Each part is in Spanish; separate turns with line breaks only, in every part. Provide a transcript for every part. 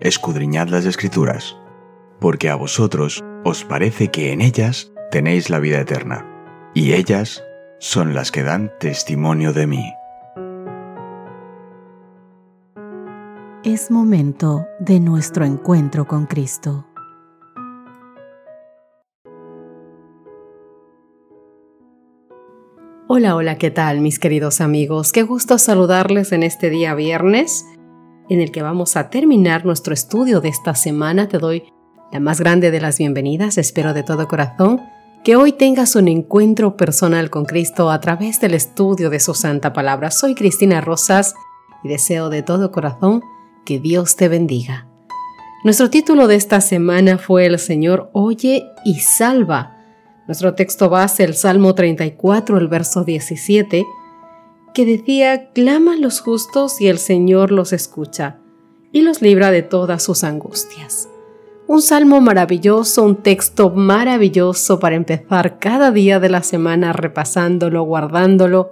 escudriñad las escrituras, porque a vosotros os parece que en ellas tenéis la vida eterna, y ellas son las que dan testimonio de mí.
Es momento de nuestro encuentro con Cristo. Hola, hola, ¿qué tal mis queridos amigos? Qué gusto saludarles en este día viernes en el que vamos a terminar nuestro estudio de esta semana. Te doy la más grande de las bienvenidas, espero de todo corazón que hoy tengas un encuentro personal con Cristo a través del estudio de su santa palabra. Soy Cristina Rosas y deseo de todo corazón que Dios te bendiga. Nuestro título de esta semana fue El Señor oye y salva. Nuestro texto base, el Salmo 34, el verso 17, que decía, claman los justos y el Señor los escucha y los libra de todas sus angustias. Un salmo maravilloso, un texto maravilloso para empezar cada día de la semana repasándolo, guardándolo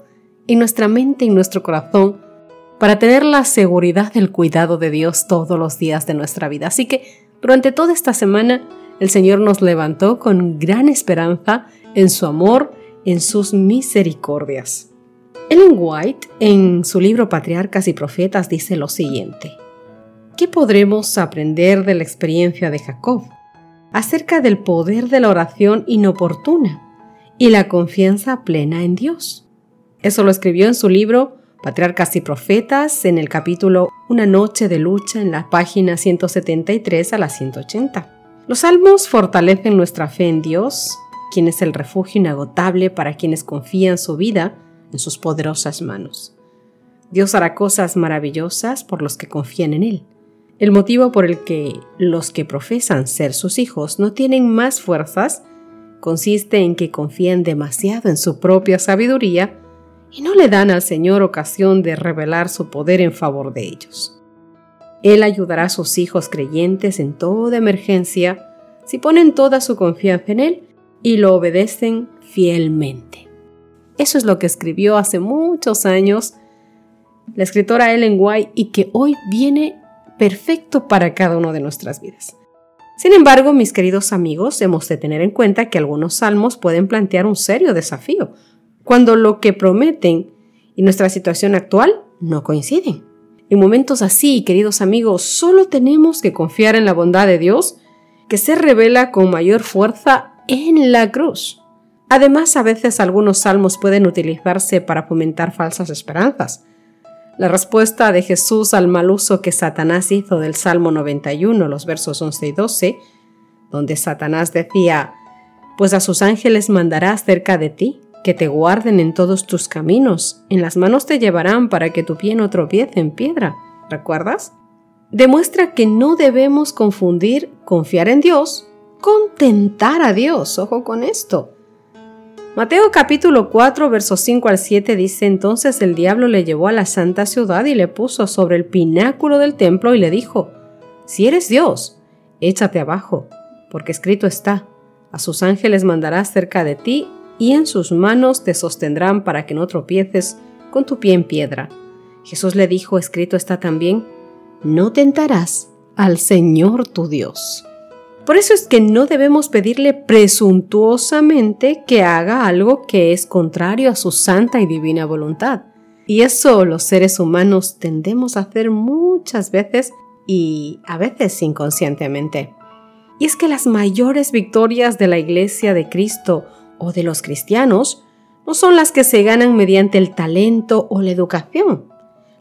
en nuestra mente y nuestro corazón para tener la seguridad del cuidado de Dios todos los días de nuestra vida. Así que durante toda esta semana el Señor nos levantó con gran esperanza en su amor, en sus misericordias. Ellen White, en su libro Patriarcas y Profetas, dice lo siguiente. ¿Qué podremos aprender de la experiencia de Jacob acerca del poder de la oración inoportuna y la confianza plena en Dios? Eso lo escribió en su libro Patriarcas y Profetas en el capítulo Una noche de lucha en la página 173 a la 180. Los salmos fortalecen nuestra fe en Dios, quien es el refugio inagotable para quienes confían su vida en sus poderosas manos. Dios hará cosas maravillosas por los que confían en Él. El motivo por el que los que profesan ser sus hijos no tienen más fuerzas consiste en que confían demasiado en su propia sabiduría y no le dan al Señor ocasión de revelar su poder en favor de ellos. Él ayudará a sus hijos creyentes en toda emergencia si ponen toda su confianza en Él y lo obedecen fielmente. Eso es lo que escribió hace muchos años la escritora Ellen White y que hoy viene perfecto para cada una de nuestras vidas. Sin embargo, mis queridos amigos, hemos de tener en cuenta que algunos salmos pueden plantear un serio desafío, cuando lo que prometen y nuestra situación actual no coinciden. En momentos así, queridos amigos, solo tenemos que confiar en la bondad de Dios, que se revela con mayor fuerza en la cruz. Además, a veces algunos salmos pueden utilizarse para fomentar falsas esperanzas, la respuesta de Jesús al mal uso que Satanás hizo del Salmo 91, los versos 11 y 12, donde Satanás decía, pues a sus ángeles mandará cerca de ti, que te guarden en todos tus caminos, en las manos te llevarán para que tu pie no tropiece en piedra. ¿Recuerdas? Demuestra que no debemos confundir confiar en Dios con tentar a Dios. Ojo con esto. Mateo capítulo 4, versos 5 al 7 dice, entonces el diablo le llevó a la santa ciudad y le puso sobre el pináculo del templo y le dijo, si eres Dios, échate abajo, porque escrito está, a sus ángeles mandará cerca de ti y en sus manos te sostendrán para que no tropieces con tu pie en piedra. Jesús le dijo, escrito está también, no tentarás al Señor tu Dios. Por eso es que no debemos pedirle presuntuosamente que haga algo que es contrario a su santa y divina voluntad. Y eso los seres humanos tendemos a hacer muchas veces y a veces inconscientemente. Y es que las mayores victorias de la Iglesia de Cristo o de los cristianos no son las que se ganan mediante el talento o la educación,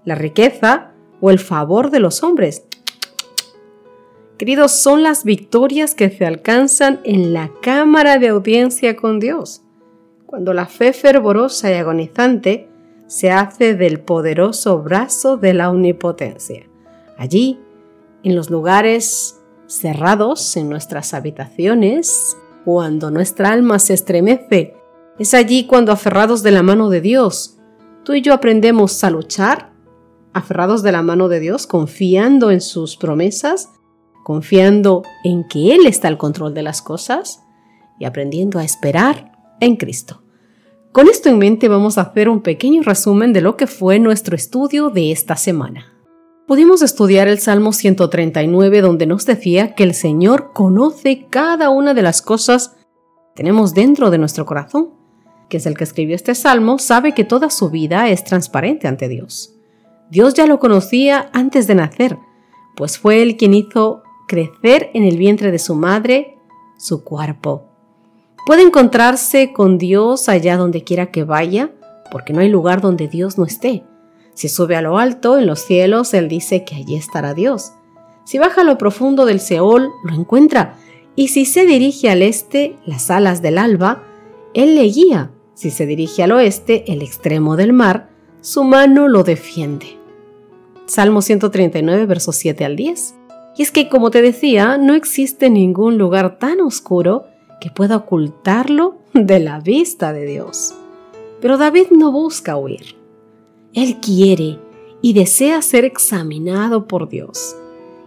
la riqueza o el favor de los hombres, Queridos, son las victorias que se alcanzan en la cámara de audiencia con Dios, cuando la fe fervorosa y agonizante se hace del poderoso brazo de la omnipotencia. Allí, en los lugares cerrados, en nuestras habitaciones, cuando nuestra alma se estremece, es allí cuando aferrados de la mano de Dios, tú y yo aprendemos a luchar, aferrados de la mano de Dios, confiando en sus promesas, confiando en que Él está al control de las cosas y aprendiendo a esperar en Cristo. Con esto en mente vamos a hacer un pequeño resumen de lo que fue nuestro estudio de esta semana. pudimos estudiar el Salmo 139 donde nos decía que el Señor conoce cada una de las cosas que tenemos dentro de nuestro corazón, que es el que escribió este Salmo, sabe que toda su vida es transparente ante Dios. Dios ya lo conocía antes de nacer, pues fue Él quien hizo crecer en el vientre de su madre su cuerpo. Puede encontrarse con Dios allá donde quiera que vaya, porque no hay lugar donde Dios no esté. Si sube a lo alto, en los cielos, Él dice que allí estará Dios. Si baja a lo profundo del Seol, lo encuentra. Y si se dirige al este, las alas del alba, Él le guía. Si se dirige al oeste, el extremo del mar, su mano lo defiende. Salmo 139, versos 7 al 10. Y es que, como te decía, no existe ningún lugar tan oscuro que pueda ocultarlo de la vista de Dios. Pero David no busca huir. Él quiere y desea ser examinado por Dios.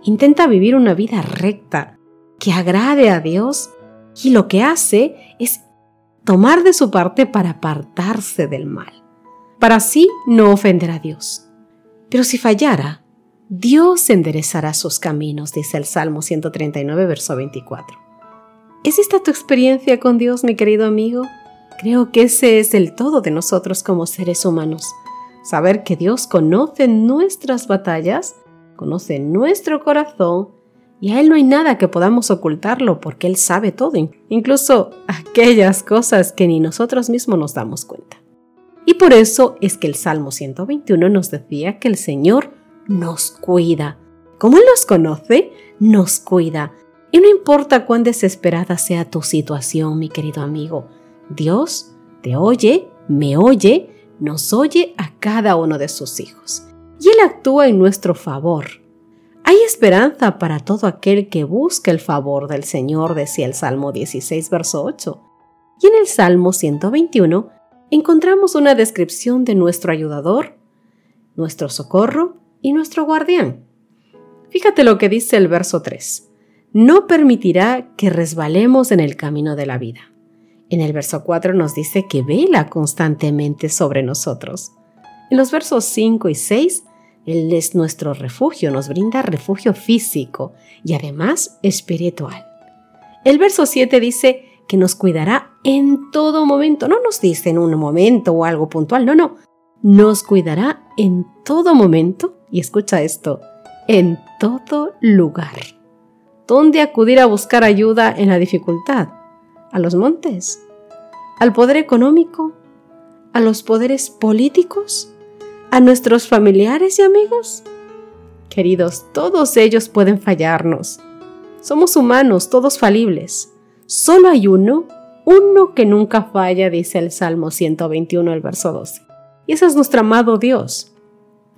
Intenta vivir una vida recta, que agrade a Dios, y lo que hace es tomar de su parte para apartarse del mal, para así no ofender a Dios. Pero si fallara, Dios enderezará sus caminos, dice el Salmo 139, verso 24. ¿Es esta tu experiencia con Dios, mi querido amigo? Creo que ese es el todo de nosotros como seres humanos saber que Dios conoce nuestras batallas, conoce nuestro corazón y a Él no hay nada que podamos ocultarlo porque Él sabe todo, incluso aquellas cosas que ni nosotros mismos nos damos cuenta. Y por eso es que el Salmo 121 nos decía que el Señor nos cuida. Como Él nos conoce, nos cuida. Y no importa cuán desesperada sea tu situación, mi querido amigo, Dios te oye, me oye nos oye a cada uno de sus hijos y Él actúa en nuestro favor. Hay esperanza para todo aquel que busca el favor del Señor, decía el Salmo 16, verso 8. Y en el Salmo 121 encontramos una descripción de nuestro ayudador, nuestro socorro y nuestro guardián. Fíjate lo que dice el verso 3. No permitirá que resbalemos en el camino de la vida. En el verso 4 nos dice que vela constantemente sobre nosotros. En los versos 5 y 6, Él es nuestro refugio, nos brinda refugio físico y además espiritual. El verso 7 dice que nos cuidará en todo momento. No nos dice en un momento o algo puntual, no, no. Nos cuidará en todo momento. Y escucha esto, en todo lugar. ¿Dónde acudir a buscar ayuda en la dificultad? a los montes, al poder económico, a los poderes políticos, a nuestros familiares y amigos. Queridos, todos ellos pueden fallarnos. Somos humanos, todos falibles. Solo hay uno, uno que nunca falla, dice el Salmo 121, el verso 12. Y ese es nuestro amado Dios.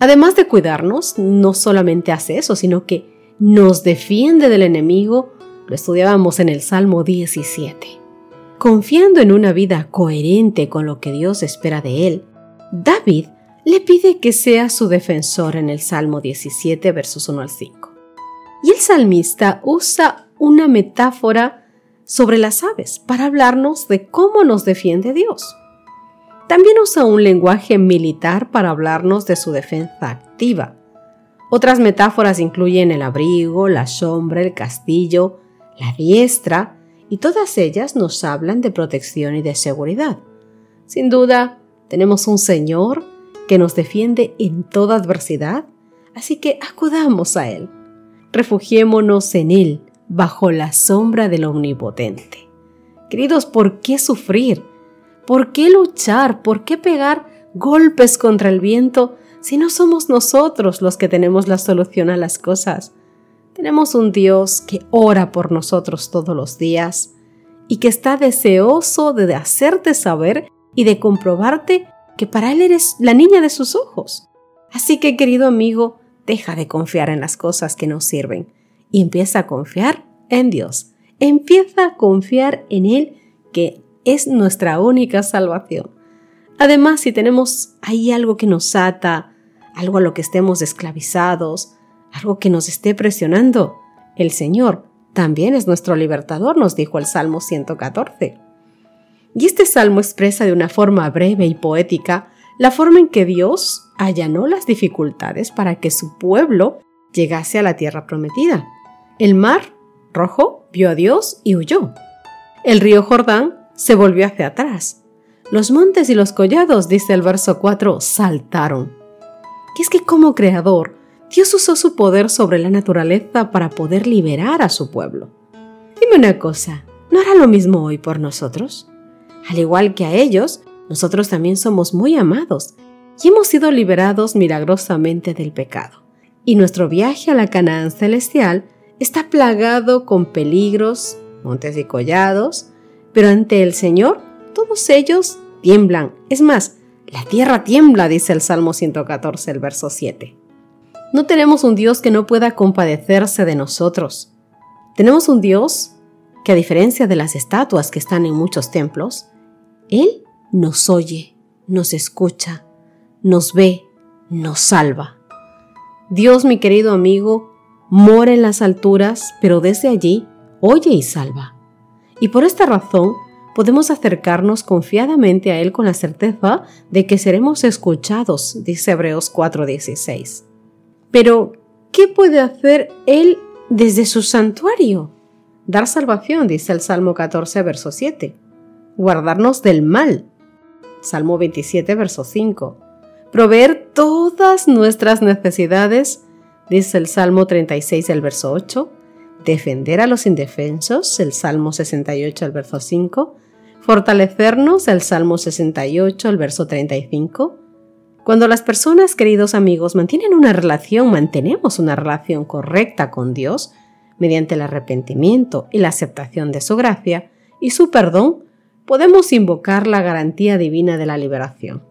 Además de cuidarnos, no solamente hace eso, sino que nos defiende del enemigo. Lo estudiábamos en el Salmo 17 confiando en una vida coherente con lo que Dios espera de él, David le pide que sea su defensor en el Salmo 17, versos 1 al 5. Y el salmista usa una metáfora sobre las aves para hablarnos de cómo nos defiende Dios. También usa un lenguaje militar para hablarnos de su defensa activa. Otras metáforas incluyen el abrigo, la sombra, el castillo, la diestra, y todas ellas nos hablan de protección y de seguridad. Sin duda, tenemos un Señor que nos defiende en toda adversidad, así que acudamos a Él. Refugiémonos en Él, bajo la sombra del Omnipotente. Queridos, ¿por qué sufrir? ¿Por qué luchar? ¿Por qué pegar golpes contra el viento si no somos nosotros los que tenemos la solución a las cosas? Tenemos un Dios que ora por nosotros todos los días y que está deseoso de hacerte saber y de comprobarte que para Él eres la niña de sus ojos. Así que, querido amigo, deja de confiar en las cosas que no sirven y empieza a confiar en Dios. Empieza a confiar en Él que es nuestra única salvación. Además, si tenemos ahí algo que nos ata, algo a lo que estemos esclavizados, algo que nos esté presionando. El Señor también es nuestro libertador, nos dijo el Salmo 114. Y este salmo expresa de una forma breve y poética la forma en que Dios allanó las dificultades para que su pueblo llegase a la tierra prometida. El mar rojo vio a Dios y huyó. El río Jordán se volvió hacia atrás. Los montes y los collados, dice el verso 4, saltaron. Y es que como creador, Dios usó su poder sobre la naturaleza para poder liberar a su pueblo. Dime una cosa, ¿no hará lo mismo hoy por nosotros? Al igual que a ellos, nosotros también somos muy amados y hemos sido liberados milagrosamente del pecado. Y nuestro viaje a la Canaán celestial está plagado con peligros, montes y collados, pero ante el Señor todos ellos tiemblan. Es más, la tierra tiembla, dice el Salmo 114, el verso 7. No tenemos un Dios que no pueda compadecerse de nosotros. Tenemos un Dios que a diferencia de las estatuas que están en muchos templos, Él nos oye, nos escucha, nos ve, nos salva. Dios, mi querido amigo, mora en las alturas, pero desde allí oye y salva. Y por esta razón podemos acercarnos confiadamente a Él con la certeza de que seremos escuchados, dice Hebreos 4:16. Pero, ¿qué puede hacer Él desde su santuario? Dar salvación, dice el Salmo 14, verso 7. Guardarnos del mal. Salmo 27, verso 5 proveer todas nuestras necesidades, dice el Salmo 36, el verso 8, defender a los indefensos, el Salmo 68, el verso 5, fortalecernos, el Salmo 68, el verso 35. Cuando las personas, queridos amigos, mantienen una relación, mantenemos una relación correcta con Dios, mediante el arrepentimiento y la aceptación de su gracia y su perdón, podemos invocar la garantía divina de la liberación.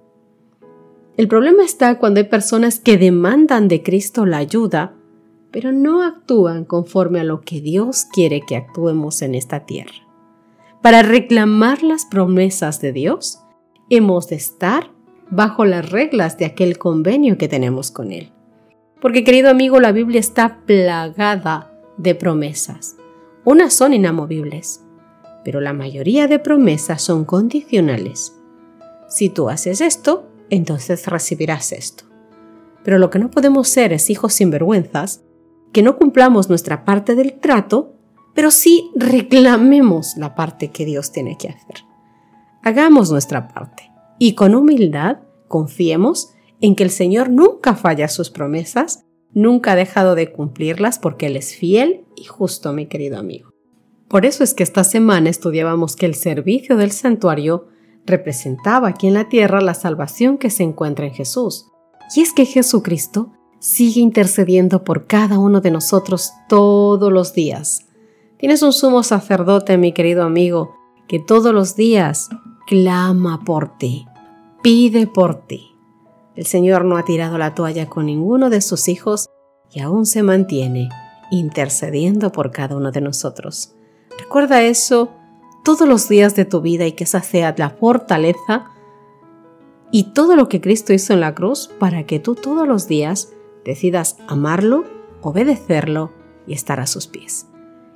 El problema está cuando hay personas que demandan de Cristo la ayuda, pero no actúan conforme a lo que Dios quiere que actuemos en esta tierra. Para reclamar las promesas de Dios, hemos de estar bajo las reglas de aquel convenio que tenemos con Él. Porque querido amigo, la Biblia está plagada de promesas. Unas son inamovibles, pero la mayoría de promesas son condicionales. Si tú haces esto, entonces recibirás esto. Pero lo que no podemos ser es hijos sinvergüenzas, que no cumplamos nuestra parte del trato, pero sí reclamemos la parte que Dios tiene que hacer. Hagamos nuestra parte y con humildad confiemos en que el Señor nunca falla sus promesas, nunca ha dejado de cumplirlas porque Él es fiel y justo, mi querido amigo. Por eso es que esta semana estudiábamos que el servicio del santuario representaba aquí en la tierra la salvación que se encuentra en Jesús. Y es que Jesucristo sigue intercediendo por cada uno de nosotros todos los días. Tienes un sumo sacerdote, mi querido amigo, que todos los días clama por ti, pide por ti. El Señor no ha tirado la toalla con ninguno de sus hijos y aún se mantiene intercediendo por cada uno de nosotros. Recuerda eso todos los días de tu vida y que esa sea la fortaleza y todo lo que Cristo hizo en la cruz para que tú todos los días decidas amarlo, obedecerlo y estar a sus pies.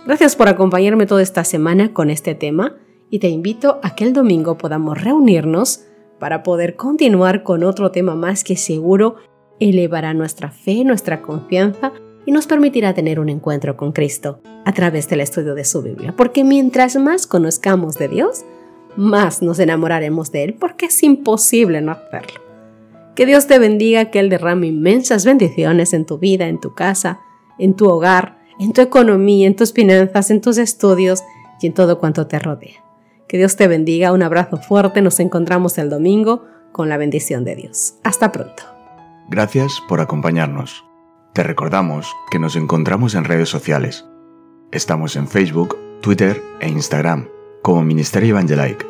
Gracias por acompañarme toda esta semana con este tema y te invito a que el domingo podamos reunirnos para poder continuar con otro tema más que seguro elevará nuestra fe, nuestra confianza y nos permitirá tener un encuentro con Cristo a través del estudio de su Biblia, porque mientras más conozcamos de Dios, más nos enamoraremos de Él, porque es imposible no hacerlo. Que Dios te bendiga, que Él derrame inmensas bendiciones en tu vida, en tu casa, en tu hogar, en tu economía, en tus finanzas, en tus estudios y en todo cuanto te rodea. Que Dios te bendiga, un abrazo fuerte, nos encontramos el domingo con la bendición de Dios. Hasta pronto.
Gracias por acompañarnos. Te recordamos que nos encontramos en redes sociales. Estamos en Facebook, Twitter e Instagram como Ministerio Evangelike.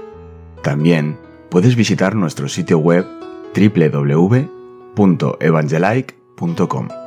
También puedes visitar nuestro sitio web www.evangelike.com.